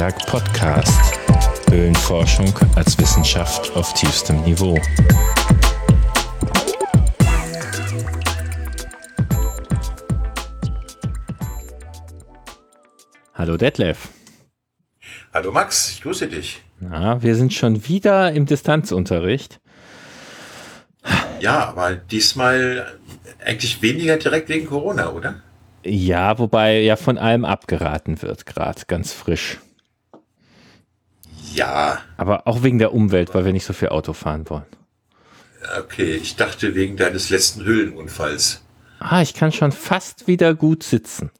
Antiberg Podcast. Höhlenforschung als Wissenschaft auf tiefstem Niveau. Hallo Detlef. Hallo Max, ich grüße dich. Na, wir sind schon wieder im Distanzunterricht. Ja, aber diesmal eigentlich weniger direkt wegen Corona, oder? Ja, wobei ja von allem abgeraten wird, gerade ganz frisch. Ja. Aber auch wegen der Umwelt, weil wir nicht so viel Auto fahren wollen. Okay, ich dachte wegen deines letzten Höhlenunfalls. Ah, ich kann schon fast wieder gut sitzen.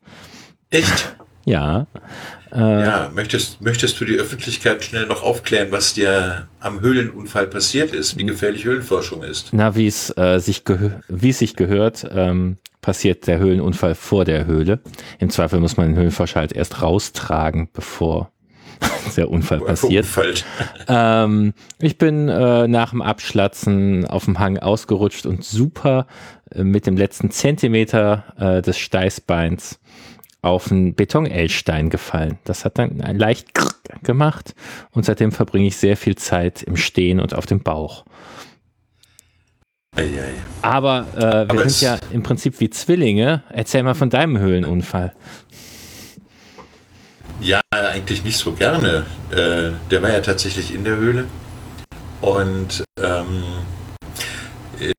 Echt? Ja. Äh, ja, möchtest, möchtest du die Öffentlichkeit schnell noch aufklären, was dir am Höhlenunfall passiert ist, wie gefährlich Höhlenforschung ist? Na, wie es äh, sich, wie es sich gehört, ähm, passiert der Höhlenunfall vor der Höhle. Im Zweifel muss man den Höhlenforscher halt erst raustragen, bevor der Unfall passiert. Ähm, ich bin äh, nach dem Abschlatzen auf dem Hang ausgerutscht und super äh, mit dem letzten Zentimeter äh, des Steißbeins auf einen Beton-L-Stein gefallen. Das hat dann leicht gemacht und seitdem verbringe ich sehr viel Zeit im Stehen und auf dem Bauch. Eieiei. Aber äh, wir Aber sind ja im Prinzip wie Zwillinge. Erzähl mal von deinem Höhlenunfall. Ja, eigentlich nicht so gerne. Äh, der war ja tatsächlich in der Höhle. Und ähm,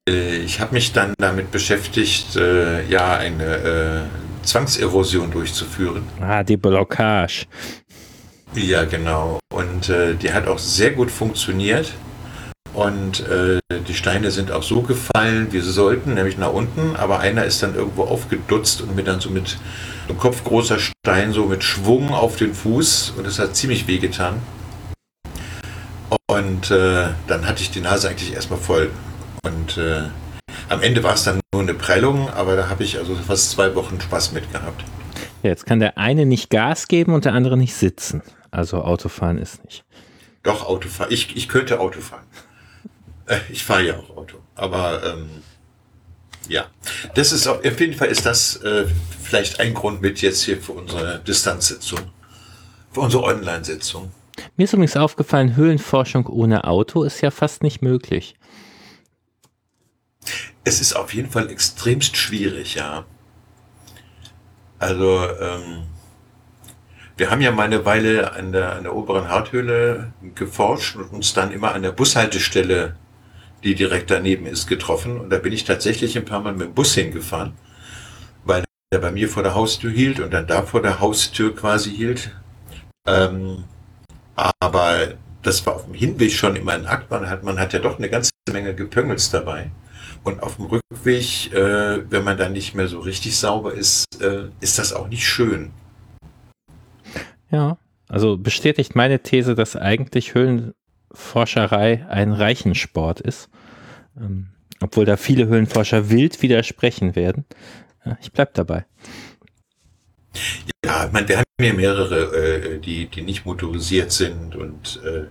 äh, ich habe mich dann damit beschäftigt, äh, ja, eine äh, Zwangserosion durchzuführen. Ah, die Blockage. Ja, genau. Und äh, die hat auch sehr gut funktioniert. Und äh, die Steine sind auch so gefallen, wie sie sollten, nämlich nach unten. Aber einer ist dann irgendwo aufgedutzt und mir dann so mit einem kopfgroßer Stein so mit Schwung auf den Fuß. Und das hat ziemlich wehgetan. Und äh, dann hatte ich die Nase eigentlich erstmal voll. Und äh, am Ende war es dann nur eine Prellung, aber da habe ich also fast zwei Wochen Spaß mit gehabt. Ja, jetzt kann der eine nicht Gas geben und der andere nicht sitzen. Also Autofahren ist nicht. Doch, Autofahren. Ich, ich könnte Auto fahren. Äh, ich fahre ja auch Auto. Aber ähm, ja, das ist auf jeden Fall ist das äh, vielleicht ein Grund mit jetzt hier für unsere Distanzsitzung, für unsere Online-Sitzung. Mir ist übrigens aufgefallen, Höhlenforschung ohne Auto ist ja fast nicht möglich. Es ist auf jeden Fall extremst schwierig, ja. Also, ähm, wir haben ja mal eine Weile an der, an der oberen Harthöhle geforscht und uns dann immer an der Bushaltestelle, die direkt daneben ist, getroffen. Und da bin ich tatsächlich ein paar Mal mit dem Bus hingefahren, weil der bei mir vor der Haustür hielt und dann da vor der Haustür quasi hielt. Ähm, aber das war auf dem Hinweg schon immer ein Akt. Man hat, man hat ja doch eine ganze Menge Gepöngels dabei. Und auf dem Rückweg, äh, wenn man dann nicht mehr so richtig sauber ist, äh, ist das auch nicht schön. Ja, also bestätigt meine These, dass eigentlich Höhlenforscherei ein Reichensport ist. Ähm, obwohl da viele Höhlenforscher wild widersprechen werden. Ja, ich bleib dabei. Ja, ich meine, wir haben hier mehrere, äh, die, die nicht motorisiert sind und äh,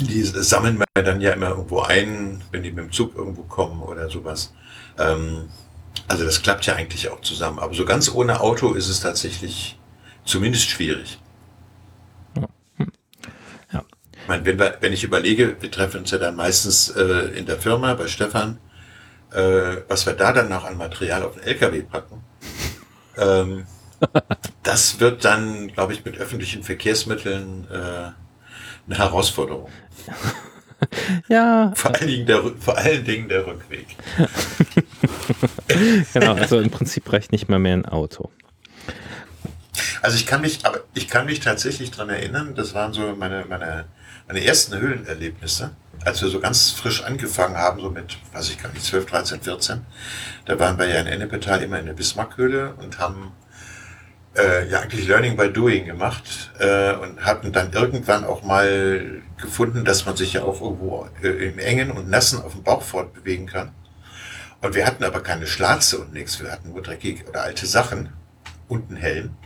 die sammeln wir dann ja immer irgendwo ein, wenn die mit dem Zug irgendwo kommen oder sowas. Ähm, also das klappt ja eigentlich auch zusammen. Aber so ganz ohne Auto ist es tatsächlich zumindest schwierig. Ja. Ich meine, wenn, wir, wenn ich überlege, wir treffen uns ja dann meistens äh, in der Firma bei Stefan, äh, was wir da dann noch an Material auf den LKW packen. Ähm, das wird dann, glaube ich, mit öffentlichen Verkehrsmitteln äh, eine Herausforderung. ja. Vor allen, Dingen der, vor allen Dingen der Rückweg. genau, also im Prinzip reicht nicht mal mehr ein Auto. Also ich kann mich, aber ich kann mich tatsächlich daran erinnern, das waren so meine, meine, meine ersten Höhlenerlebnisse, als wir so ganz frisch angefangen haben, so mit, weiß ich gar nicht, 12, 13, 14. Da waren wir ja in Ennepetal immer in der Bismarckhöhle und haben äh, ja eigentlich Learning by Doing gemacht äh, und hatten dann irgendwann auch mal gefunden, dass man sich ja auch irgendwo äh, im Engen und Nassen auf dem Bauch fortbewegen kann. Und wir hatten aber keine Schlatze und nichts. Wir hatten nur dreckige oder alte Sachen und einen Helm.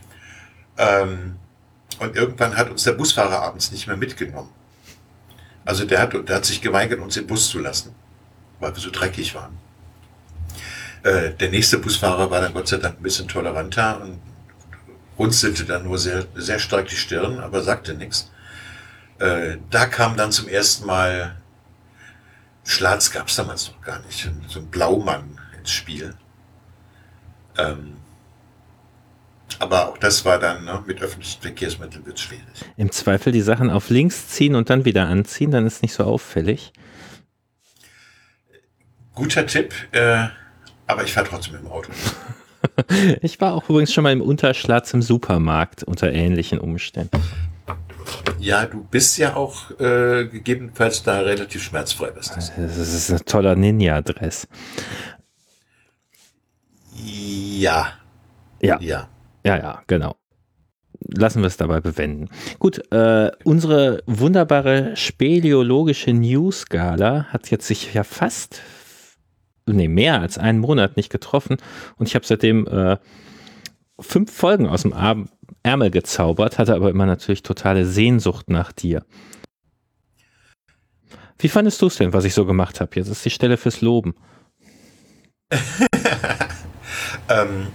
Ähm, und irgendwann hat uns der Busfahrer abends nicht mehr mitgenommen. Also der hat, der hat sich geweigert, uns im Bus zu lassen, weil wir so dreckig waren. Äh, der nächste Busfahrer war dann Gott sei Dank ein bisschen toleranter und runzelte dann nur sehr, sehr stark die Stirn, aber sagte nichts. Äh, da kam dann zum ersten Mal, Schlatz gab es damals noch gar nicht, so ein Blaumann ins Spiel. Ähm, aber auch das war dann, ne, mit öffentlichen Verkehrsmitteln wird es schwierig. Im Zweifel die Sachen auf links ziehen und dann wieder anziehen, dann ist nicht so auffällig. Guter Tipp, äh, aber ich fahre trotzdem im Auto. ich war auch übrigens schon mal im Unterschlatz im Supermarkt unter ähnlichen Umständen. Ja, du bist ja auch äh, gegebenenfalls da relativ schmerzfrei. Was das, das ist ein toller Ninja-Dress. Ja. Ja. Ja. Ja, ja, genau. Lassen wir es dabei bewenden. Gut, äh, unsere wunderbare speleologische News-Gala hat jetzt sich ja fast, nee, mehr als einen Monat nicht getroffen und ich habe seitdem äh, fünf Folgen aus dem Ärmel gezaubert, hatte aber immer natürlich totale Sehnsucht nach dir. Wie fandest du es denn, was ich so gemacht habe? Jetzt ist die Stelle fürs Loben. ähm,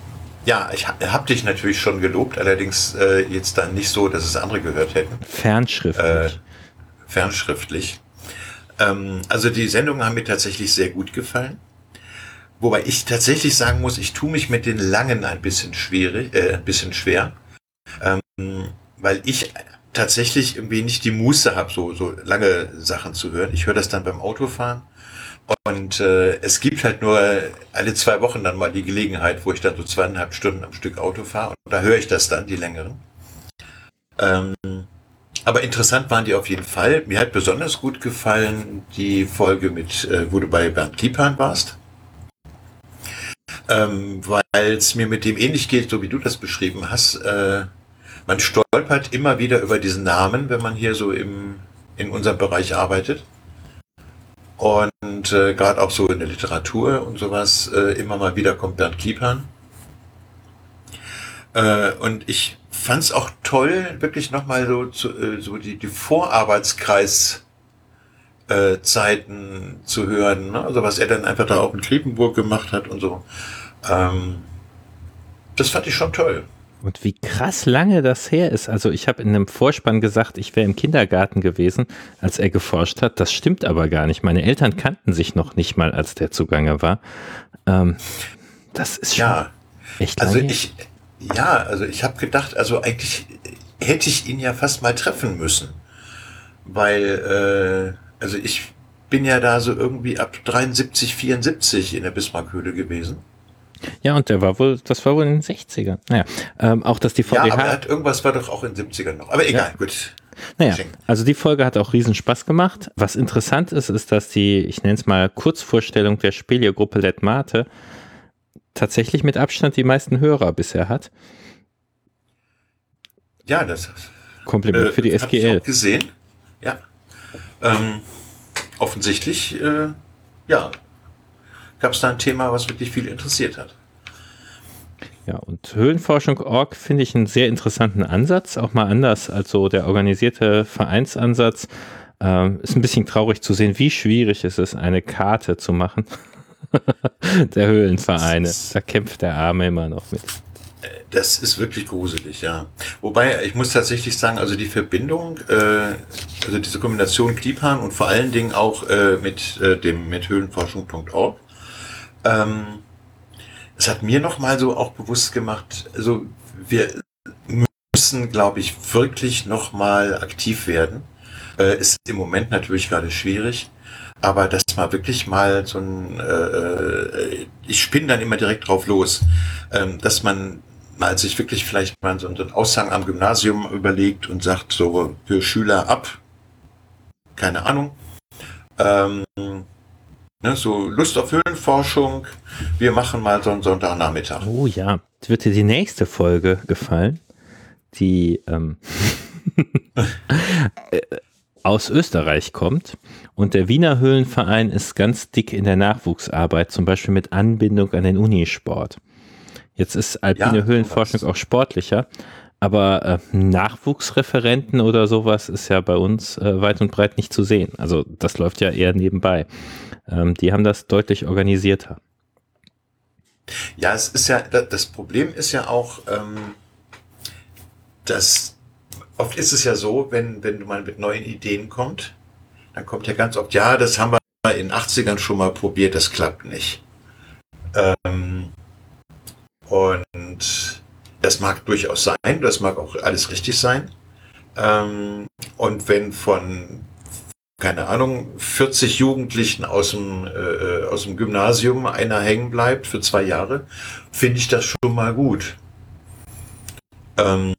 ja, ich habe dich natürlich schon gelobt, allerdings äh, jetzt dann nicht so, dass es andere gehört hätten. Fernschriftlich. Äh, fernschriftlich. Ähm, also die Sendungen haben mir tatsächlich sehr gut gefallen. Wobei ich tatsächlich sagen muss, ich tue mich mit den langen ein bisschen schwierig, äh, ein bisschen schwer, ähm, weil ich tatsächlich irgendwie nicht die Muße habe, so, so lange Sachen zu hören. Ich höre das dann beim Autofahren und äh, es gibt halt nur alle zwei Wochen dann mal die Gelegenheit, wo ich dann so zweieinhalb Stunden am Stück Auto fahre. Und da höre ich das dann, die längeren. Ähm, aber interessant waren die auf jeden Fall. Mir hat besonders gut gefallen die Folge mit, äh, wo du bei Bernd Kiepan warst. Ähm, Weil es mir mit dem ähnlich geht, so wie du das beschrieben hast. Äh, man stolpert immer wieder über diesen Namen, wenn man hier so im, in unserem Bereich arbeitet. Und äh, gerade auch so in der Literatur und sowas, äh, immer mal wieder kommt Bernd Kiepern. Äh, und ich fand es auch toll, wirklich nochmal so, zu, äh, so die, die Vorarbeitskreis äh, Zeiten zu hören. Ne? Also was er dann einfach da auch in Kriepenburg gemacht hat und so. Ähm, das fand ich schon toll. Und wie krass lange das her ist. Also ich habe in einem Vorspann gesagt, ich wäre im Kindergarten gewesen, als er geforscht hat. Das stimmt aber gar nicht. Meine Eltern kannten sich noch nicht mal, als der zugange war. Ähm, das ist schon ja, echt also lange. Also ich, ja, also ich habe gedacht, also eigentlich hätte ich ihn ja fast mal treffen müssen. Weil, äh, also ich bin ja da so irgendwie ab 73, 74 in der Bismarckhöhle gewesen. Ja, und der war wohl, das war wohl in den 60ern. Naja, ähm, auch dass die VDH. Ja, aber hat, irgendwas war doch auch in den 70ern noch. Aber egal, ja. gut. Naja, also die Folge hat auch riesen Spaß gemacht. Was interessant ist, ist, dass die, ich nenne es mal Kurzvorstellung der Spelio-Gruppe Let Mate tatsächlich mit Abstand die meisten Hörer bisher hat. Ja, das Kompliment äh, für die SGL. Gesehen. Ja. Ähm, offensichtlich, äh, ja, gab es da ein Thema, was wirklich viel interessiert hat. Ja, und Höhlenforschung.org finde ich einen sehr interessanten Ansatz, auch mal anders als so der organisierte Vereinsansatz. Ähm, ist ein bisschen traurig zu sehen, wie schwierig es ist, eine Karte zu machen. der Höhlenvereine. Da kämpft der Arme immer noch mit. Das ist wirklich gruselig, ja. Wobei, ich muss tatsächlich sagen, also die Verbindung, äh, also diese Kombination Klipan und vor allen Dingen auch äh, mit äh, dem mit Höhlenforschung.org, ähm, es hat mir nochmal so auch bewusst gemacht, also wir müssen, glaube ich, wirklich nochmal aktiv werden. Äh, ist im Moment natürlich gerade schwierig, aber dass mal wirklich mal so ein, äh, äh ich spinne dann immer direkt drauf los, ähm, dass man mal sich wirklich vielleicht mal so einen Aushang am Gymnasium überlegt und sagt, so für Schüler ab, keine Ahnung, ähm, Ne, so Lust auf Höhlenforschung. Wir machen mal so einen Sonntagnachmittag. Oh ja, Jetzt wird dir die nächste Folge gefallen, die ähm, aus Österreich kommt. Und der Wiener Höhlenverein ist ganz dick in der Nachwuchsarbeit, zum Beispiel mit Anbindung an den Unisport. Jetzt ist alpine ja, Höhlenforschung auch sportlicher, aber äh, Nachwuchsreferenten oder sowas ist ja bei uns äh, weit und breit nicht zu sehen. Also das läuft ja eher nebenbei. Ähm, die haben das deutlich organisierter. Ja, es ist ja, das Problem ist ja auch, ähm, das, oft ist es ja so, wenn, wenn man mit neuen Ideen kommt, dann kommt ja ganz oft, ja, das haben wir in den 80ern schon mal probiert, das klappt nicht. Ähm, und das mag durchaus sein, das mag auch alles richtig sein. Ähm, und wenn von, keine Ahnung, 40 Jugendlichen aus dem, äh, aus dem Gymnasium einer hängen bleibt für zwei Jahre, finde ich das schon mal gut. Ähm,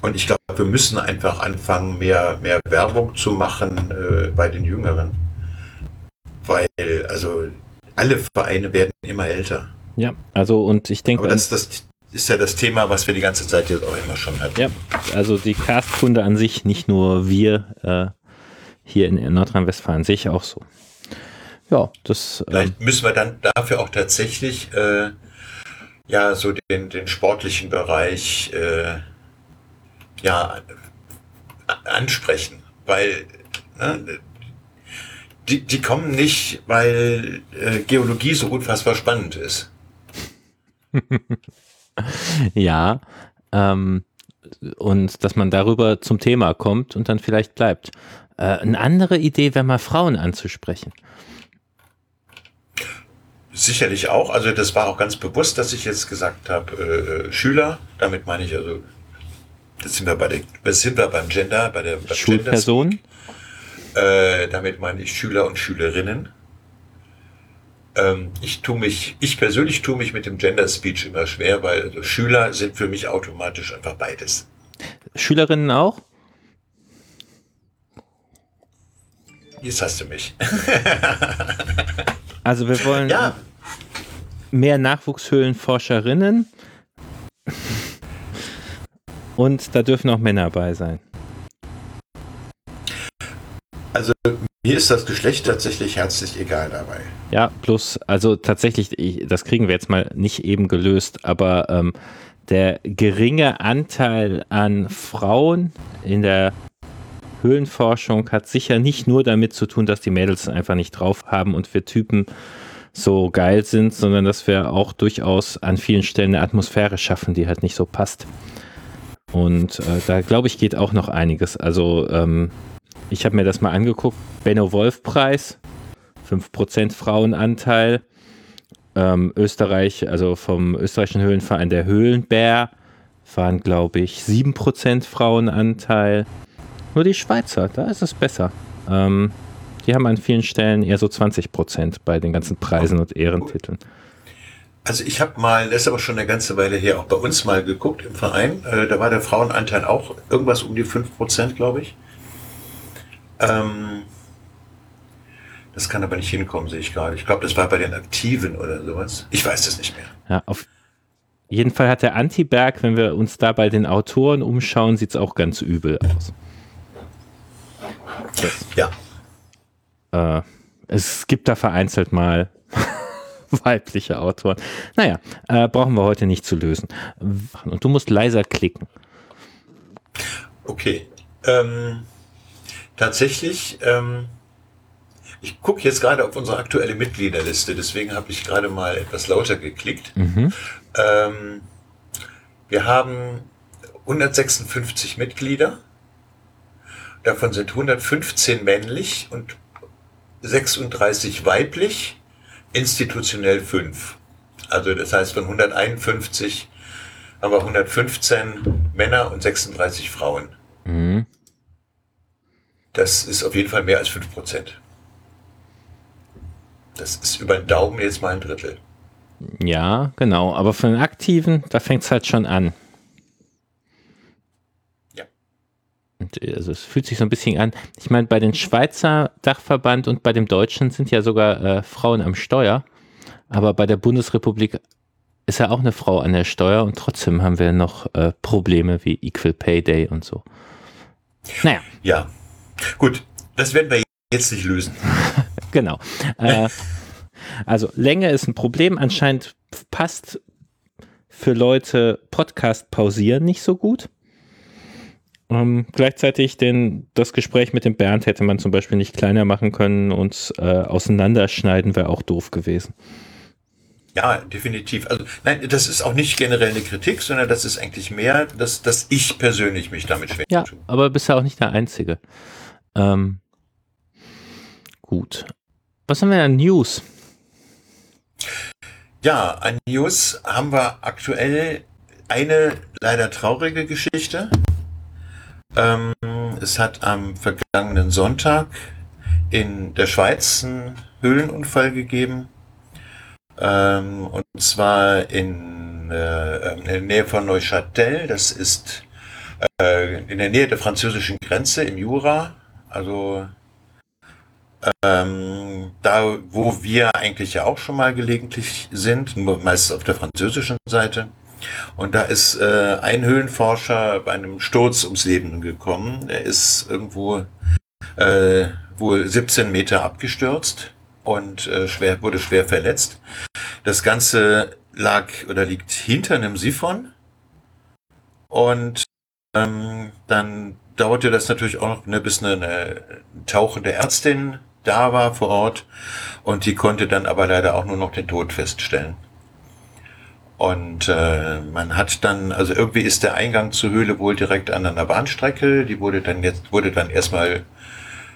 und ich glaube, wir müssen einfach anfangen, mehr, mehr Werbung zu machen äh, bei den Jüngeren. Weil, also, alle Vereine werden immer älter. Ja, also, und ich denke. Aber das, das ist ja das Thema, was wir die ganze Zeit jetzt auch immer schon hatten. Ja, also die Cast-Kunde an sich, nicht nur wir äh, hier in Nordrhein-Westfalen, sehe ich auch so. Ja, das. Äh, Vielleicht müssen wir dann dafür auch tatsächlich äh, ja so den, den sportlichen Bereich äh, ja, ansprechen, weil ne, die, die kommen nicht, weil äh, Geologie so unfassbar spannend ist. ja, ähm, und dass man darüber zum Thema kommt und dann vielleicht bleibt. Äh, eine andere Idee wäre mal Frauen anzusprechen. Sicherlich auch. Also das war auch ganz bewusst, dass ich jetzt gesagt habe, äh, Schüler. Damit meine ich also das sind wir bei der, das sind wir beim Gender, bei der beim Schulperson. Äh, damit meine ich Schüler und Schülerinnen. Ähm, ich tue mich, ich persönlich tue mich mit dem Gender Speech immer schwer, weil also Schüler sind für mich automatisch einfach beides. Schülerinnen auch? Jetzt hast du mich. also wir wollen ja. mehr Nachwuchshöhlenforscherinnen. Und da dürfen auch Männer bei sein. Also mir ist das Geschlecht tatsächlich herzlich egal dabei. Ja, plus, also tatsächlich, ich, das kriegen wir jetzt mal nicht eben gelöst, aber ähm, der geringe Anteil an Frauen in der Höhlenforschung hat sicher nicht nur damit zu tun, dass die Mädels einfach nicht drauf haben und wir Typen so geil sind, sondern dass wir auch durchaus an vielen Stellen eine Atmosphäre schaffen, die halt nicht so passt. Und äh, da glaube ich, geht auch noch einiges. Also ähm, ich habe mir das mal angeguckt. Benno Wolf Preis, 5% Frauenanteil. Ähm, Österreich, also vom österreichischen Höhlenverein der Höhlenbär, waren, glaube ich, 7% Frauenanteil. Nur die Schweizer, da ist es besser. Ähm, die haben an vielen Stellen eher so 20% bei den ganzen Preisen und Ehrentiteln. Also ich habe mal, das ist aber schon eine ganze Weile her, auch bei uns mal geguckt im Verein. Äh, da war der Frauenanteil auch irgendwas um die 5%, glaube ich. Ähm, das kann aber nicht hinkommen, sehe ich gerade. Ich glaube, das war bei den Aktiven oder sowas. Ich weiß das nicht mehr. Ja, auf jeden Fall hat der Antiberg, wenn wir uns da bei den Autoren umschauen, sieht es auch ganz übel aus. Ja. Äh, es gibt da vereinzelt mal weibliche Autoren. Naja, äh, brauchen wir heute nicht zu lösen. Und du musst leiser klicken. Okay. Ähm, tatsächlich, ähm, ich gucke jetzt gerade auf unsere aktuelle Mitgliederliste, deswegen habe ich gerade mal etwas lauter geklickt. Mhm. Ähm, wir haben 156 Mitglieder. Davon sind 115 männlich und 36 weiblich institutionell fünf. Also das heißt, von 151 haben wir 115 Männer und 36 Frauen. Mhm. Das ist auf jeden Fall mehr als 5 Prozent. Das ist über den Daumen jetzt mal ein Drittel. Ja, genau. Aber von den Aktiven, da fängt es halt schon an. Und äh, also es fühlt sich so ein bisschen an. Ich meine, bei den Schweizer Dachverband und bei dem Deutschen sind ja sogar äh, Frauen am Steuer. Aber bei der Bundesrepublik ist ja auch eine Frau an der Steuer und trotzdem haben wir noch äh, Probleme wie Equal Pay Day und so. Naja. Ja, gut. Das werden wir jetzt nicht lösen. genau. Äh, also Länge ist ein Problem. Anscheinend passt für Leute Podcast pausieren nicht so gut. Ähm, gleichzeitig den, das Gespräch mit dem Bernd hätte man zum Beispiel nicht kleiner machen können und äh, auseinanderschneiden wäre auch doof gewesen. Ja, definitiv. Also nein, das ist auch nicht generell eine Kritik, sondern das ist eigentlich mehr, dass, dass ich persönlich mich damit schwer Ja, tue. aber bist ja auch nicht der Einzige. Ähm, gut. Was haben wir an News? Ja, an News haben wir aktuell eine leider traurige Geschichte. Ähm, es hat am vergangenen Sonntag in der Schweiz einen Höhlenunfall gegeben ähm, und zwar in, äh, in, der Nähe von Neuchâtel. Das ist äh, in der Nähe der französischen Grenze im Jura. Also ähm, da, wo wir eigentlich ja auch schon mal gelegentlich sind, meist auf der französischen Seite. Und da ist äh, ein Höhlenforscher bei einem Sturz ums Leben gekommen. Er ist irgendwo äh, wohl 17 Meter abgestürzt und äh, schwer, wurde schwer verletzt. Das Ganze lag oder liegt hinter einem Siphon. Und ähm, dann dauerte das natürlich auch noch, ne, bis eine, eine tauchende Ärztin da war vor Ort. Und die konnte dann aber leider auch nur noch den Tod feststellen. Und äh, man hat dann, also irgendwie ist der Eingang zur Höhle wohl direkt an einer Bahnstrecke. Die wurde dann jetzt, wurde dann erstmal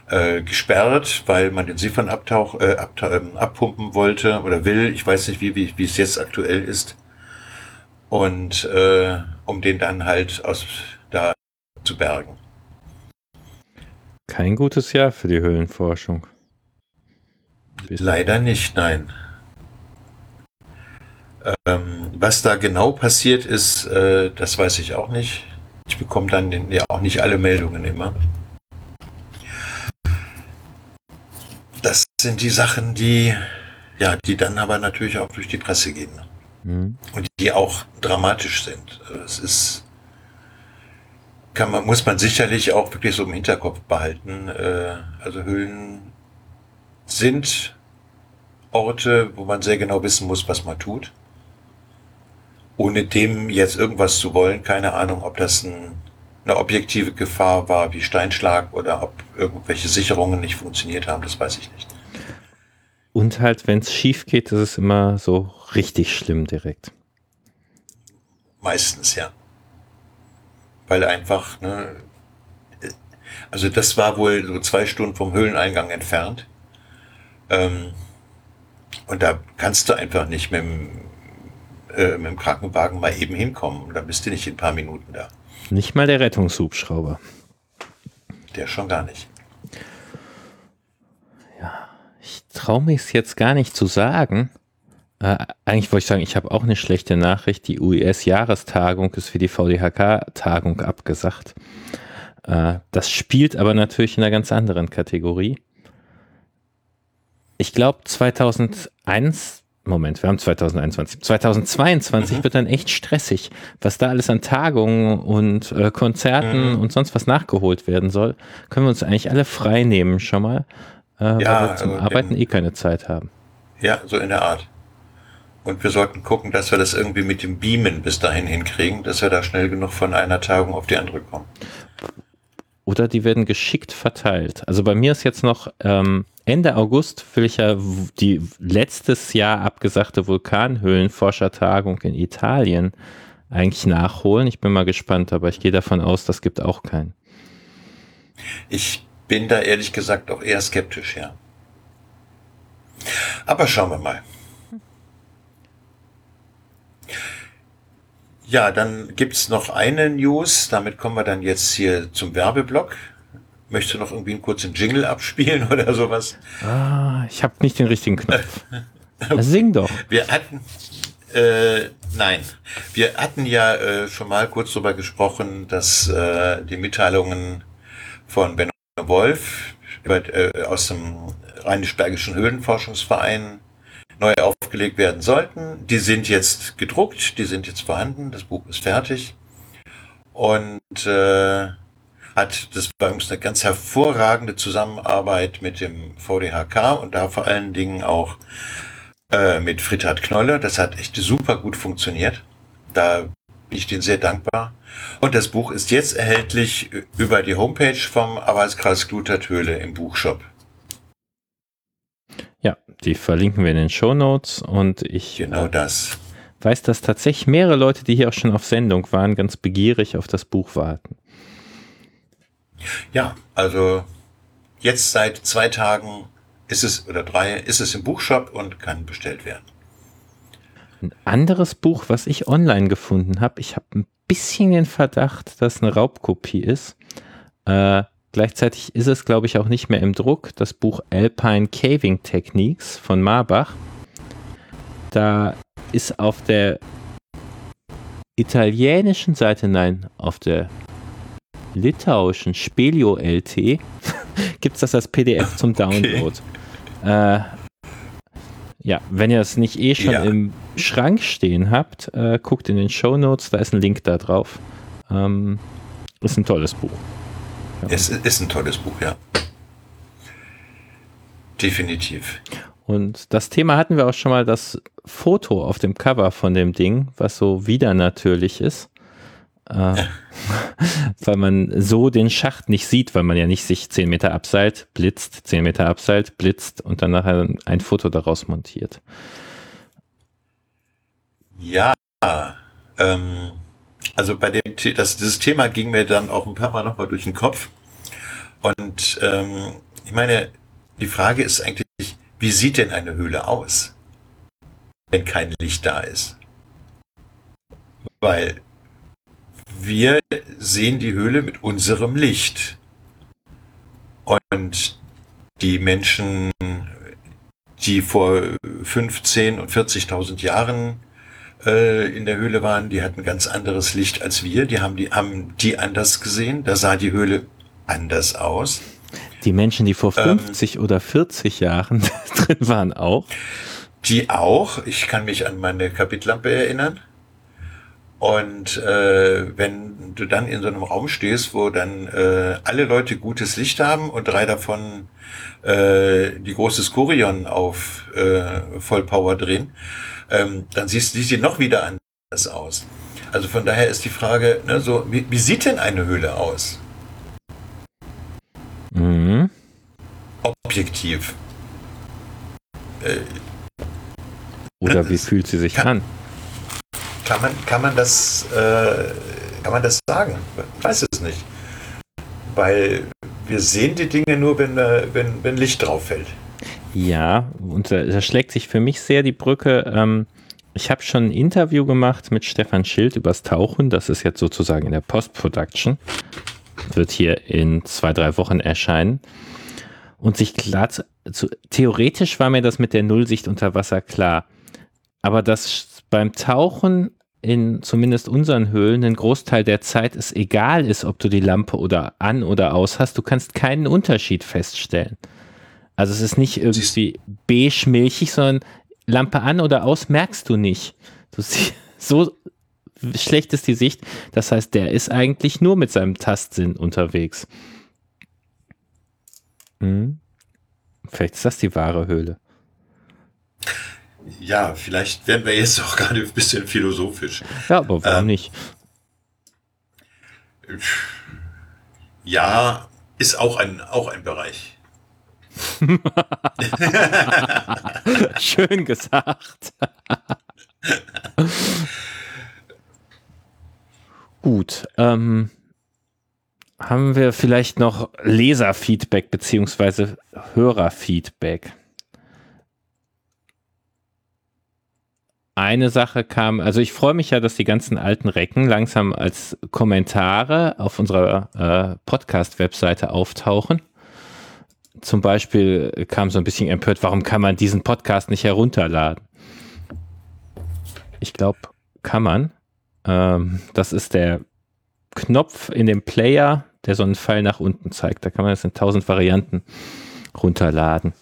äh, gesperrt, weil man den Siphon abtauch, äh, abta ähm, abpumpen wollte oder will. Ich weiß nicht, wie, wie, wie es jetzt aktuell ist. Und äh, um den dann halt aus da zu bergen. Kein gutes Jahr für die Höhlenforschung. Leider nicht, nein. Ähm, was da genau passiert ist, äh, das weiß ich auch nicht. Ich bekomme dann ja auch nicht alle Meldungen immer. das sind die Sachen, die, ja, die dann aber natürlich auch durch die Presse gehen. Mhm. Und die auch dramatisch sind. Es ist, kann man, muss man sicherlich auch wirklich so im Hinterkopf behalten. Äh, also Höhlen sind Orte, wo man sehr genau wissen muss, was man tut. Ohne dem jetzt irgendwas zu wollen, keine Ahnung, ob das ein eine objektive Gefahr war, wie Steinschlag oder ob irgendwelche Sicherungen nicht funktioniert haben, das weiß ich nicht. Und halt, wenn es schief geht, ist es immer so richtig schlimm direkt. Meistens, ja. Weil einfach, ne, also das war wohl so zwei Stunden vom Höhleneingang entfernt. Ähm, und da kannst du einfach nicht mit dem, äh, mit dem Krankenwagen mal eben hinkommen. Da bist du nicht in ein paar Minuten da. Nicht mal der Rettungshubschrauber. Der schon gar nicht. Ja, ich traue mich es jetzt gar nicht zu sagen. Äh, eigentlich wollte ich sagen, ich habe auch eine schlechte Nachricht. Die UES-Jahrestagung ist für die VDHK-Tagung abgesagt. Äh, das spielt aber natürlich in einer ganz anderen Kategorie. Ich glaube, 2001 Moment, wir haben 2021. 2022 mhm. wird dann echt stressig, was da alles an Tagungen und äh, Konzerten mhm. und sonst was nachgeholt werden soll. Können wir uns eigentlich alle frei nehmen schon mal, äh, ja, weil wir zum also Arbeiten in, eh keine Zeit haben. Ja, so in der Art. Und wir sollten gucken, dass wir das irgendwie mit dem Beamen bis dahin hinkriegen, dass wir da schnell genug von einer Tagung auf die andere kommen. Oder die werden geschickt verteilt. Also bei mir ist jetzt noch ähm, Ende August will ich ja die letztes Jahr abgesagte Vulkanhöhlenforschertagung in Italien eigentlich nachholen. Ich bin mal gespannt, aber ich gehe davon aus, das gibt auch keinen. Ich bin da ehrlich gesagt auch eher skeptisch, ja. Aber schauen wir mal. Ja, dann gibt's noch eine News. Damit kommen wir dann jetzt hier zum Werbeblock. Möchtest du noch irgendwie einen kurzen Jingle abspielen oder sowas? Ah, ich habe nicht den richtigen Knopf. Sing doch. Wir hatten, äh, nein, wir hatten ja äh, schon mal kurz darüber gesprochen, dass äh, die Mitteilungen von Benno Wolf äh, aus dem Rheinisch-Bergischen Höhlenforschungsverein neu aufgelegt werden sollten. Die sind jetzt gedruckt, die sind jetzt vorhanden, das Buch ist fertig. Und äh, hat, das war übrigens eine ganz hervorragende Zusammenarbeit mit dem VDHK und da vor allen Dingen auch äh, mit Friedhard Knolle. Das hat echt super gut funktioniert. Da bin ich denen sehr dankbar. Und das Buch ist jetzt erhältlich über die Homepage vom Arbeitskreis Glutathöhle im Buchshop. Ja, Die verlinken wir in den Show Notes und ich genau das. weiß, dass tatsächlich mehrere Leute, die hier auch schon auf Sendung waren, ganz begierig auf das Buch warten. Ja, also jetzt seit zwei Tagen ist es oder drei ist es im Buchshop und kann bestellt werden. Ein anderes Buch, was ich online gefunden habe, ich habe ein bisschen den Verdacht, dass eine Raubkopie ist. Äh, gleichzeitig ist es, glaube ich, auch nicht mehr im Druck. Das Buch Alpine Caving Techniques von Marbach. Da ist auf der italienischen Seite, nein, auf der litauischen Spelio LT gibt es das als PDF zum Download. Okay. Äh, ja, wenn ihr es nicht eh schon ja. im Schrank stehen habt, äh, guckt in den Show Notes, da ist ein Link da drauf. Ähm, ist ein tolles Buch. Ja. Es ist ein tolles Buch, ja. Definitiv. Und das Thema hatten wir auch schon mal, das Foto auf dem Cover von dem Ding, was so wieder natürlich ist. Äh, weil man so den Schacht nicht sieht, weil man ja nicht sich 10 Meter abseilt, blitzt, 10 Meter abseilt, blitzt und dann nachher ein Foto daraus montiert. Ja, ähm, also bei dem das, dieses Thema ging mir dann auch ein paar Mal nochmal durch den Kopf. Und ähm, ich meine, die Frage ist eigentlich, wie sieht denn eine Höhle aus, wenn kein Licht da ist? Weil wir sehen die Höhle mit unserem Licht. Und die Menschen, die vor 15 und 40.000 Jahren äh, in der Höhle waren, die hatten ganz anderes Licht als wir. Die haben die, haben die anders gesehen. Da sah die Höhle anders aus. Die Menschen, die vor 50 ähm, oder 40 Jahren drin waren, auch? Die auch. Ich kann mich an meine Kapitlampe erinnern. Und äh, wenn du dann in so einem Raum stehst, wo dann äh, alle Leute gutes Licht haben und drei davon äh, die große Skorion auf äh, Vollpower drehen, ähm, dann siehst, siehst du noch wieder anders aus. Also von daher ist die Frage, ne, so, wie, wie sieht denn eine Höhle aus? Mhm. Objektiv. Äh, Oder wie fühlt sie sich kann, an? Kann man, kann man das, äh, kann man das sagen? Ich weiß es nicht. Weil wir sehen die Dinge nur, wenn, äh, wenn, wenn Licht drauf fällt. Ja, und da, schlägt sich für mich sehr die Brücke. Ähm, ich habe schon ein Interview gemacht mit Stefan Schild übers Tauchen. Das ist jetzt sozusagen in der Post-Production. Wird hier in zwei, drei Wochen erscheinen. Und sich klar, zu, zu, theoretisch war mir das mit der Nullsicht unter Wasser klar. Aber das beim Tauchen in zumindest unseren Höhlen ein Großteil der Zeit es egal ist, ob du die Lampe oder an oder aus hast. Du kannst keinen Unterschied feststellen. Also es ist nicht irgendwie beige milchig, sondern Lampe an oder aus merkst du nicht. Du siehst, so schlecht ist die Sicht. Das heißt, der ist eigentlich nur mit seinem Tastsinn unterwegs. Hm. Vielleicht ist das die wahre Höhle. Ja, vielleicht werden wir jetzt auch gerade ein bisschen philosophisch. Ja, aber warum ähm, nicht? Ja, ist auch ein, auch ein Bereich. Schön gesagt. Gut. Ähm, haben wir vielleicht noch Leserfeedback beziehungsweise Hörerfeedback? Eine Sache kam, also ich freue mich ja, dass die ganzen alten Recken langsam als Kommentare auf unserer äh, Podcast-Webseite auftauchen. Zum Beispiel kam so ein bisschen empört, warum kann man diesen Podcast nicht herunterladen? Ich glaube, kann man. Ähm, das ist der Knopf in dem Player, der so einen Pfeil nach unten zeigt. Da kann man das in tausend Varianten runterladen.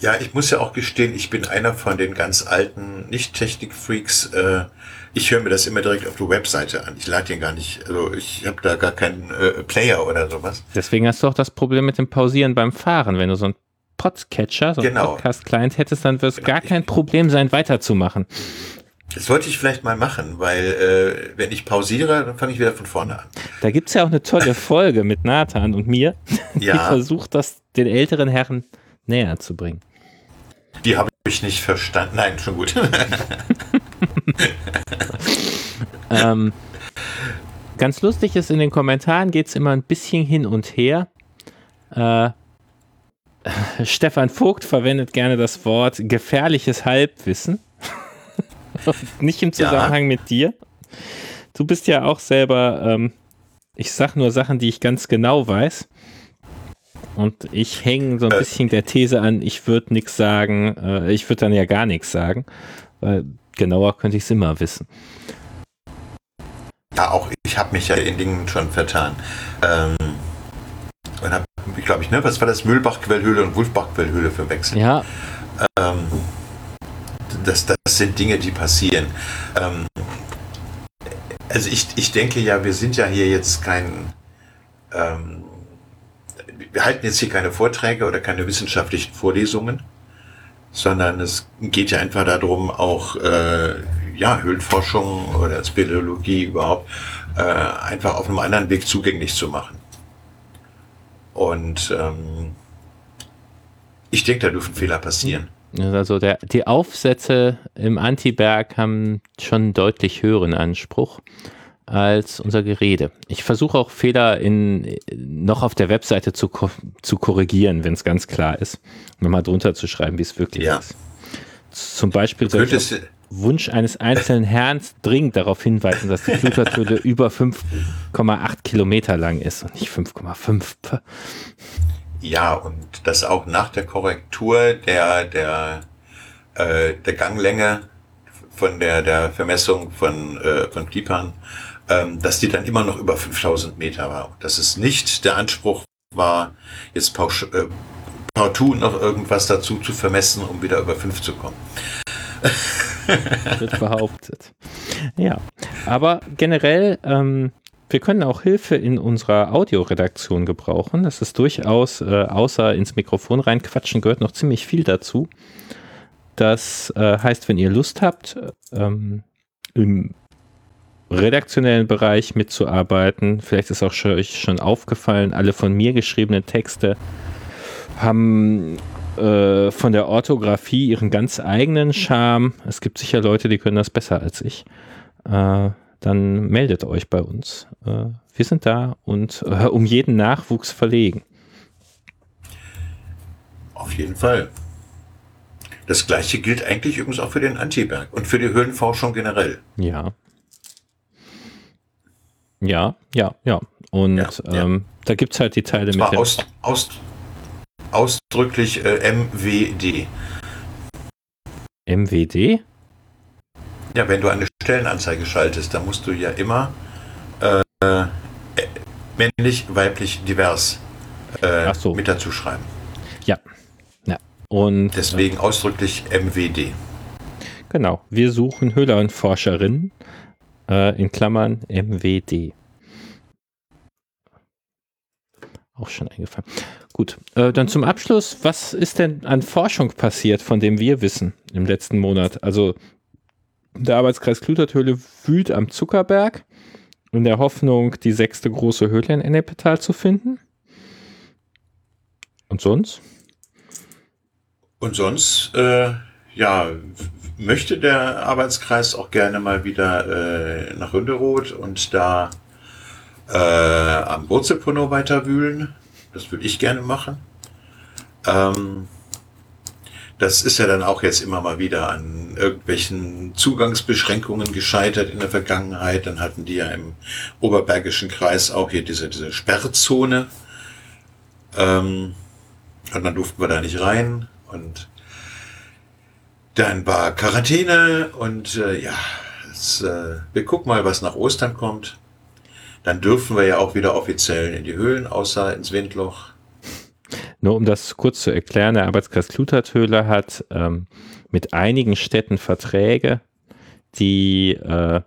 Ja, ich muss ja auch gestehen, ich bin einer von den ganz alten Nicht-Technik-Freaks. Äh, ich höre mir das immer direkt auf der Webseite an. Ich lade den gar nicht, also ich habe da gar keinen äh, Player oder sowas. Deswegen hast du auch das Problem mit dem Pausieren beim Fahren. Wenn du so einen Podcatcher, so einen genau. Podcast-Client hättest, dann wird es genau. gar kein Problem sein, weiterzumachen. Das sollte ich vielleicht mal machen, weil äh, wenn ich pausiere, dann fange ich wieder von vorne an. Da gibt es ja auch eine tolle Folge mit Nathan und mir, die ja. versucht, das den älteren Herren näher zu bringen. Die habe ich nicht verstanden. Nein, schon gut. ähm, ganz lustig ist, in den Kommentaren geht es immer ein bisschen hin und her. Äh, Stefan Vogt verwendet gerne das Wort gefährliches Halbwissen. Nicht im Zusammenhang ja. mit dir. Du bist ja auch selber, ähm, ich sag nur Sachen, die ich ganz genau weiß. Und ich hänge so ein äh. bisschen der These an, ich würde nichts sagen, äh, ich würde dann ja gar nichts sagen, weil genauer könnte ich es immer wissen. Ja, auch ich habe mich ja in Dingen schon vertan. Ähm, und habe, glaube ich, ne, was war das? Mühlbach-Quellhöhle und Wulfbach-Quellhöhle verwechselt. Ja. Ähm, das, das sind Dinge, die passieren. Ähm, also ich, ich denke ja, wir sind ja hier jetzt kein, ähm, wir halten jetzt hier keine Vorträge oder keine wissenschaftlichen Vorlesungen, sondern es geht ja einfach darum, auch äh, ja, Höhlenforschung oder Speleologie überhaupt äh, einfach auf einem anderen Weg zugänglich zu machen. Und ähm, ich denke, da dürfen Fehler passieren. Also der, die Aufsätze im Antiberg haben schon einen deutlich höheren Anspruch als unser Gerede. Ich versuche auch Fehler in, noch auf der Webseite zu, zu korrigieren, wenn es ganz klar ist. Nochmal drunter zu schreiben, wie es wirklich ja. ist. Zum Beispiel soll ich Wunsch eines einzelnen Herrn dringend darauf hinweisen, dass die Flutertöle über 5,8 Kilometer lang ist und nicht 5,5. Ja, und das auch nach der Korrektur der, der, äh, der Ganglänge von der, der Vermessung von, äh, von Klippern, ähm, dass die dann immer noch über 5000 Meter war. Dass es nicht der Anspruch war, jetzt pausch, äh, partout noch irgendwas dazu zu vermessen, um wieder über 5 zu kommen. wird behauptet. Ja, aber generell ähm, wir können auch Hilfe in unserer Audioredaktion gebrauchen. Das ist durchaus, äh, außer ins Mikrofon reinquatschen, gehört noch ziemlich viel dazu. Das äh, heißt, wenn ihr Lust habt, ähm, im redaktionellen Bereich mitzuarbeiten, vielleicht ist auch schon, euch schon aufgefallen, alle von mir geschriebenen Texte haben äh, von der Orthographie ihren ganz eigenen Charme. Es gibt sicher Leute, die können das besser als ich. Äh, dann meldet euch bei uns. Äh, wir sind da und äh, um jeden Nachwuchs verlegen. Auf jeden Fall. Das gleiche gilt eigentlich übrigens auch für den Antiberg und für die Höhlenforschung generell. Ja. Ja, ja, ja. Und ja, ja. Ähm, da gibt es halt die Teile mit. Aus, aus, ausdrücklich äh, MWD. MWD? Ja, wenn du eine Stellenanzeige schaltest, dann musst du ja immer äh, männlich, weiblich, divers äh, so. mit dazu schreiben. Ja. ja. Und deswegen äh, ausdrücklich MWD. Genau. Wir suchen Höhler und Forscherinnen äh, in Klammern MWD. Auch schon eingefallen. Gut, äh, dann zum Abschluss, was ist denn an Forschung passiert, von dem wir wissen im letzten Monat? Also der Arbeitskreis Klutertöle wühlt am Zuckerberg in der Hoffnung, die sechste große Höhle in Ennepetal zu finden. Und sonst? Und sonst, äh, ja, möchte der Arbeitskreis auch gerne mal wieder äh, nach Ründeroth und da äh, am Wurzelpono weiter wühlen. Das würde ich gerne machen. Ähm, das ist ja dann auch jetzt immer mal wieder an irgendwelchen Zugangsbeschränkungen gescheitert in der Vergangenheit. Dann hatten die ja im Oberbergischen Kreis auch hier diese, diese Sperrzone. Ähm, und dann durften wir da nicht rein. Und dann war Quarantäne und äh, ja, jetzt, äh, wir gucken mal, was nach Ostern kommt. Dann dürfen wir ja auch wieder offiziell in die Höhlen, außer ins Windloch. Nur um das kurz zu erklären, der Arbeitskreis Klutertöler hat ähm, mit einigen Städten Verträge, die äh,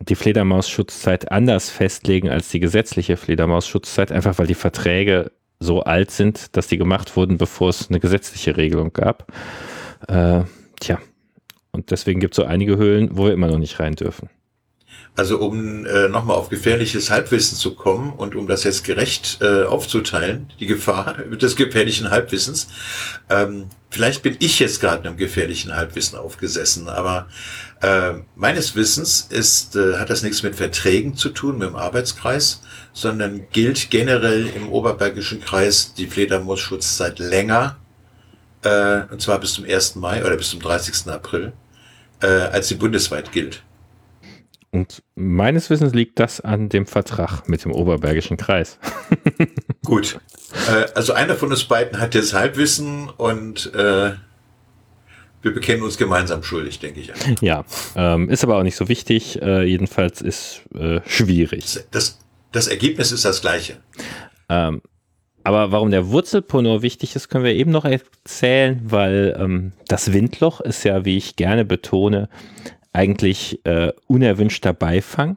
die Fledermausschutzzeit anders festlegen als die gesetzliche Fledermausschutzzeit, einfach weil die Verträge so alt sind, dass die gemacht wurden, bevor es eine gesetzliche Regelung gab. Äh, tja, und deswegen gibt es so einige Höhlen, wo wir immer noch nicht rein dürfen. Also um äh, nochmal auf gefährliches Halbwissen zu kommen und um das jetzt gerecht äh, aufzuteilen, die Gefahr des gefährlichen Halbwissens. Ähm, vielleicht bin ich jetzt gerade einem gefährlichen Halbwissen aufgesessen, aber äh, meines Wissens ist, äh, hat das nichts mit Verträgen zu tun, mit dem Arbeitskreis, sondern gilt generell im Oberbergischen Kreis die Fledermausschutzzeit länger, äh, und zwar bis zum 1. Mai oder bis zum 30. April, äh, als sie bundesweit gilt. Und meines Wissens liegt das an dem Vertrag mit dem Oberbergischen Kreis. Gut. Äh, also einer von uns beiden hat das Halbwissen und äh, wir bekennen uns gemeinsam schuldig, denke ich. Ja, ähm, ist aber auch nicht so wichtig. Äh, jedenfalls ist äh, schwierig. Das, das Ergebnis ist das gleiche. Ähm, aber warum der Wurzelponor wichtig ist, können wir eben noch erzählen, weil ähm, das Windloch ist ja, wie ich gerne betone, eigentlich äh, unerwünschter Beifang.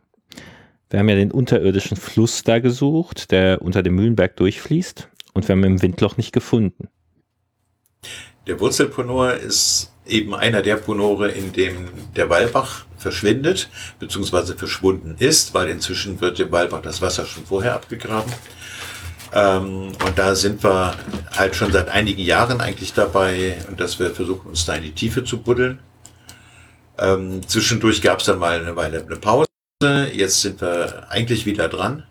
Wir haben ja den unterirdischen Fluss da gesucht, der unter dem Mühlenberg durchfließt und wir haben im Windloch nicht gefunden. Der Wurzelponor ist eben einer der Ponore, in dem der Wallbach verschwindet, beziehungsweise verschwunden ist, weil inzwischen wird dem Wallbach das Wasser schon vorher abgegraben. Ähm, und da sind wir halt schon seit einigen Jahren eigentlich dabei, dass wir versuchen, uns da in die Tiefe zu buddeln. Ähm, zwischendurch gab es dann mal eine Weile eine Pause. Jetzt sind wir eigentlich wieder dran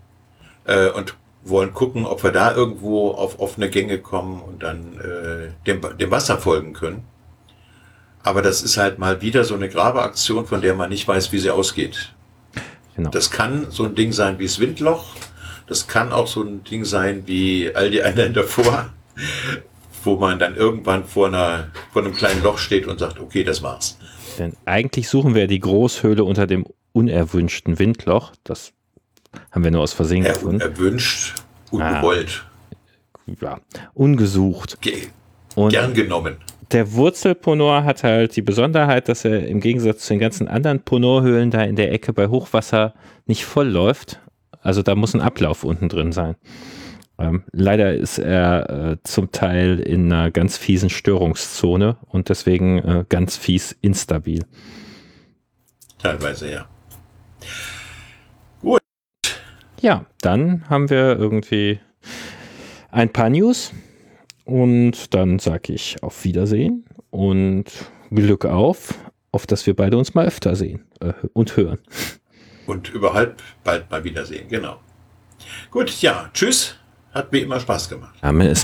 äh, und wollen gucken, ob wir da irgendwo auf offene Gänge kommen und dann äh, dem, dem Wasser folgen können. Aber das ist halt mal wieder so eine Grabeaktion, von der man nicht weiß, wie sie ausgeht. Genau. Das kann so ein Ding sein wie das Windloch. Das kann auch so ein Ding sein wie all die anderen davor, wo man dann irgendwann vor, einer, vor einem kleinen Loch steht und sagt, okay, das war's. Denn eigentlich suchen wir die Großhöhle unter dem unerwünschten Windloch. Das haben wir nur aus Versehen er, gefunden. Erwünscht, ungewollt. Ah, ja, ungesucht. Ge und gern genommen. Der Wurzelponor hat halt die Besonderheit, dass er im Gegensatz zu den ganzen anderen Ponorhöhlen da in der Ecke bei Hochwasser nicht voll läuft. Also da muss ein Ablauf unten drin sein. Ähm, leider ist er äh, zum Teil in einer ganz fiesen Störungszone und deswegen äh, ganz fies instabil. Teilweise, ja. Gut. Ja, dann haben wir irgendwie ein paar News und dann sage ich auf Wiedersehen und Glück auf, auf dass wir beide uns mal öfter sehen äh, und hören. Und überhaupt bald mal wiedersehen, genau. Gut, ja, tschüss. Hat mir immer Spaß gemacht. Ist